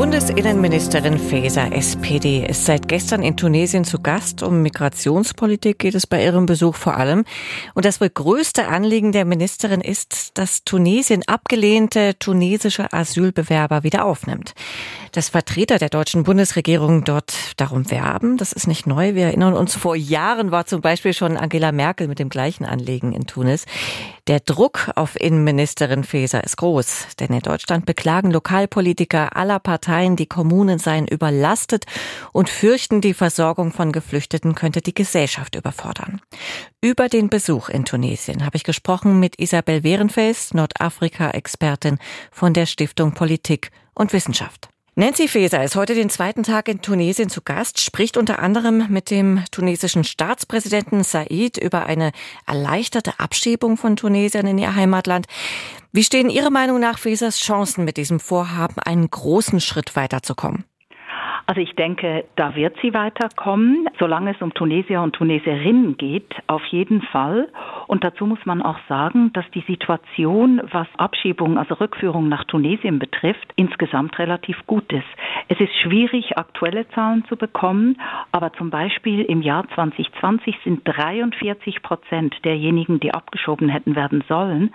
Bundesinnenministerin Faeser, SPD, ist seit gestern in Tunesien zu Gast. Um Migrationspolitik geht es bei ihrem Besuch vor allem. Und das wohl größte Anliegen der Ministerin ist, dass Tunesien abgelehnte tunesische Asylbewerber wieder aufnimmt. Dass Vertreter der deutschen Bundesregierung dort darum werben, das ist nicht neu. Wir erinnern uns, vor Jahren war zum Beispiel schon Angela Merkel mit dem gleichen Anliegen in Tunis. Der Druck auf Innenministerin Faeser ist groß, denn in Deutschland beklagen Lokalpolitiker aller Parteien, die Kommunen seien überlastet und fürchten, die Versorgung von Geflüchteten könnte die Gesellschaft überfordern. Über den Besuch in Tunesien habe ich gesprochen mit Isabel Wehrenfels, Nordafrika-Expertin von der Stiftung Politik und Wissenschaft. Nancy Faeser ist heute den zweiten Tag in Tunesien zu Gast, spricht unter anderem mit dem tunesischen Staatspräsidenten Said über eine erleichterte Abschiebung von Tunesiern in ihr Heimatland. Wie stehen Ihrer Meinung nach Faesers Chancen, mit diesem Vorhaben einen großen Schritt weiterzukommen? Also ich denke, da wird sie weiterkommen, solange es um Tunesier und Tunesierinnen geht, auf jeden Fall. Und dazu muss man auch sagen, dass die Situation, was Abschiebung, also Rückführung nach Tunesien betrifft, insgesamt relativ gut ist. Es ist schwierig, aktuelle Zahlen zu bekommen, aber zum Beispiel im Jahr 2020 sind 43 Prozent derjenigen, die abgeschoben hätten werden sollen,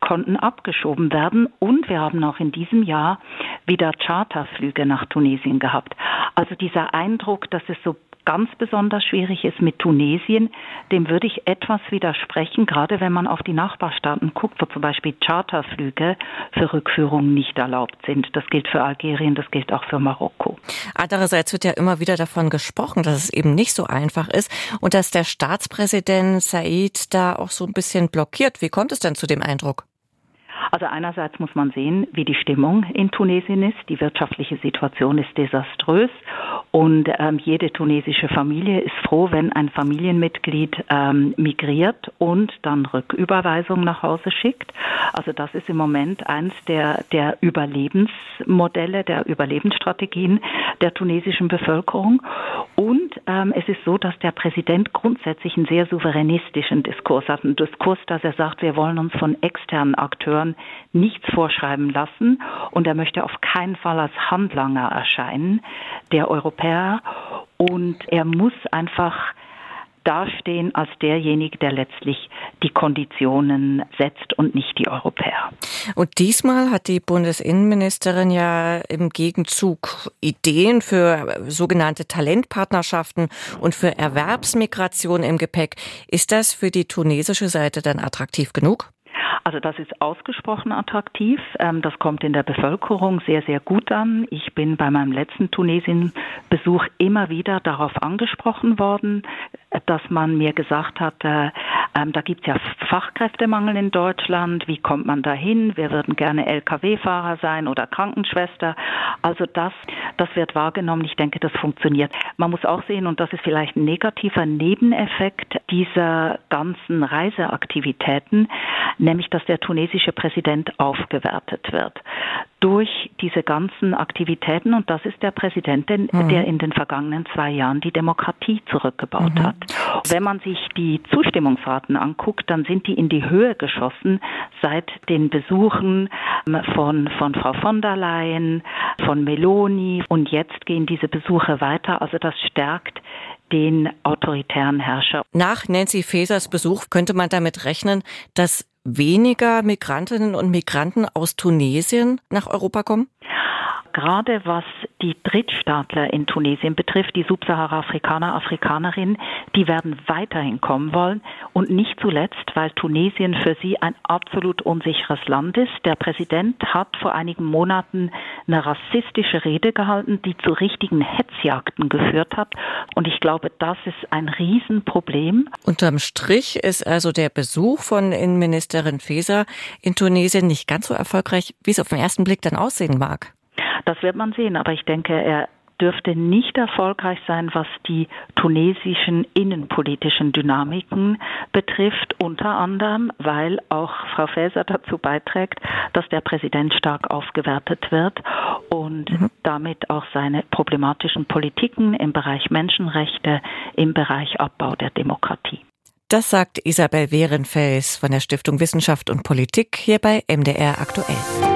konnten abgeschoben werden. Und wir haben auch in diesem Jahr wieder Charterflüge nach Tunesien gehabt. Also dieser Eindruck, dass es so ganz besonders schwierig ist mit Tunesien, dem würde ich etwas widersprechen, gerade wenn man auf die Nachbarstaaten guckt, wo zum Beispiel Charterflüge für Rückführungen nicht erlaubt sind. Das gilt für Algerien, das gilt auch für Marokko. Andererseits wird ja immer wieder davon gesprochen, dass es eben nicht so einfach ist und dass der Staatspräsident Said da auch so ein bisschen blockiert. Wie kommt es denn zu dem Eindruck? Also einerseits muss man sehen, wie die Stimmung in Tunesien ist. Die wirtschaftliche Situation ist desaströs und ähm, jede tunesische Familie ist froh, wenn ein Familienmitglied ähm, migriert und dann Rücküberweisung nach Hause schickt. Also das ist im Moment eins der, der Überlebensmodelle, der Überlebensstrategien der tunesischen Bevölkerung. Und ähm, es ist so, dass der Präsident grundsätzlich einen sehr souveränistischen Diskurs hat. Einen Diskurs, dass er sagt, wir wollen uns von externen Akteuren nichts vorschreiben lassen und er möchte auf keinen Fall als Handlanger erscheinen, der Europäer. Und er muss einfach dastehen als derjenige, der letztlich die Konditionen setzt und nicht die Europäer. Und diesmal hat die Bundesinnenministerin ja im Gegenzug Ideen für sogenannte Talentpartnerschaften und für Erwerbsmigration im Gepäck. Ist das für die tunesische Seite dann attraktiv genug? Also das ist ausgesprochen attraktiv. Ähm, das kommt in der Bevölkerung sehr, sehr gut an. Ich bin bei meinem letzten Tunesien-Besuch immer wieder darauf angesprochen worden, dass man mir gesagt hat, äh, ähm, da gibt es ja Fachkräftemangel in Deutschland. Wie kommt man dahin? Wir würden gerne Lkw-Fahrer sein oder Krankenschwester. Also das, das wird wahrgenommen. Ich denke, das funktioniert. Man muss auch sehen, und das ist vielleicht ein negativer Nebeneffekt dieser ganzen Reiseaktivitäten, nämlich dass der tunesische Präsident aufgewertet wird durch diese ganzen Aktivitäten. Und das ist der Präsident, der mhm. in den vergangenen zwei Jahren die Demokratie zurückgebaut mhm. hat. Wenn man sich die Zustimmungsraten anguckt, dann sind die in die Höhe geschossen seit den Besuchen ähm, von, von Frau von der Leyen, von Meloni. Und jetzt gehen diese Besuche weiter. Also das stärkt den autoritären Herrscher. Nach Nancy Fasers Besuch könnte man damit rechnen, dass weniger Migrantinnen und Migranten aus Tunesien nach Europa kommen? Gerade was die Drittstaatler in Tunesien betrifft, die Subsahara-Afrikaner, Afrikanerinnen, die werden weiterhin kommen wollen und nicht zuletzt, weil Tunesien für sie ein absolut unsicheres Land ist. Der Präsident hat vor einigen Monaten eine rassistische Rede gehalten, die zu richtigen Hetzjagden geführt hat und ich glaube, das ist ein Riesenproblem. Unterm Strich ist also der Besuch von Innenministerin Faeser in Tunesien nicht ganz so erfolgreich, wie es auf den ersten Blick dann aussehen mag. Das wird man sehen, aber ich denke, er dürfte nicht erfolgreich sein, was die tunesischen innenpolitischen Dynamiken betrifft, unter anderem, weil auch Frau Faeser dazu beiträgt, dass der Präsident stark aufgewertet wird und mhm. damit auch seine problematischen Politiken im Bereich Menschenrechte, im Bereich Abbau der Demokratie. Das sagt Isabel Wehrenfels von der Stiftung Wissenschaft und Politik hier bei MDR aktuell.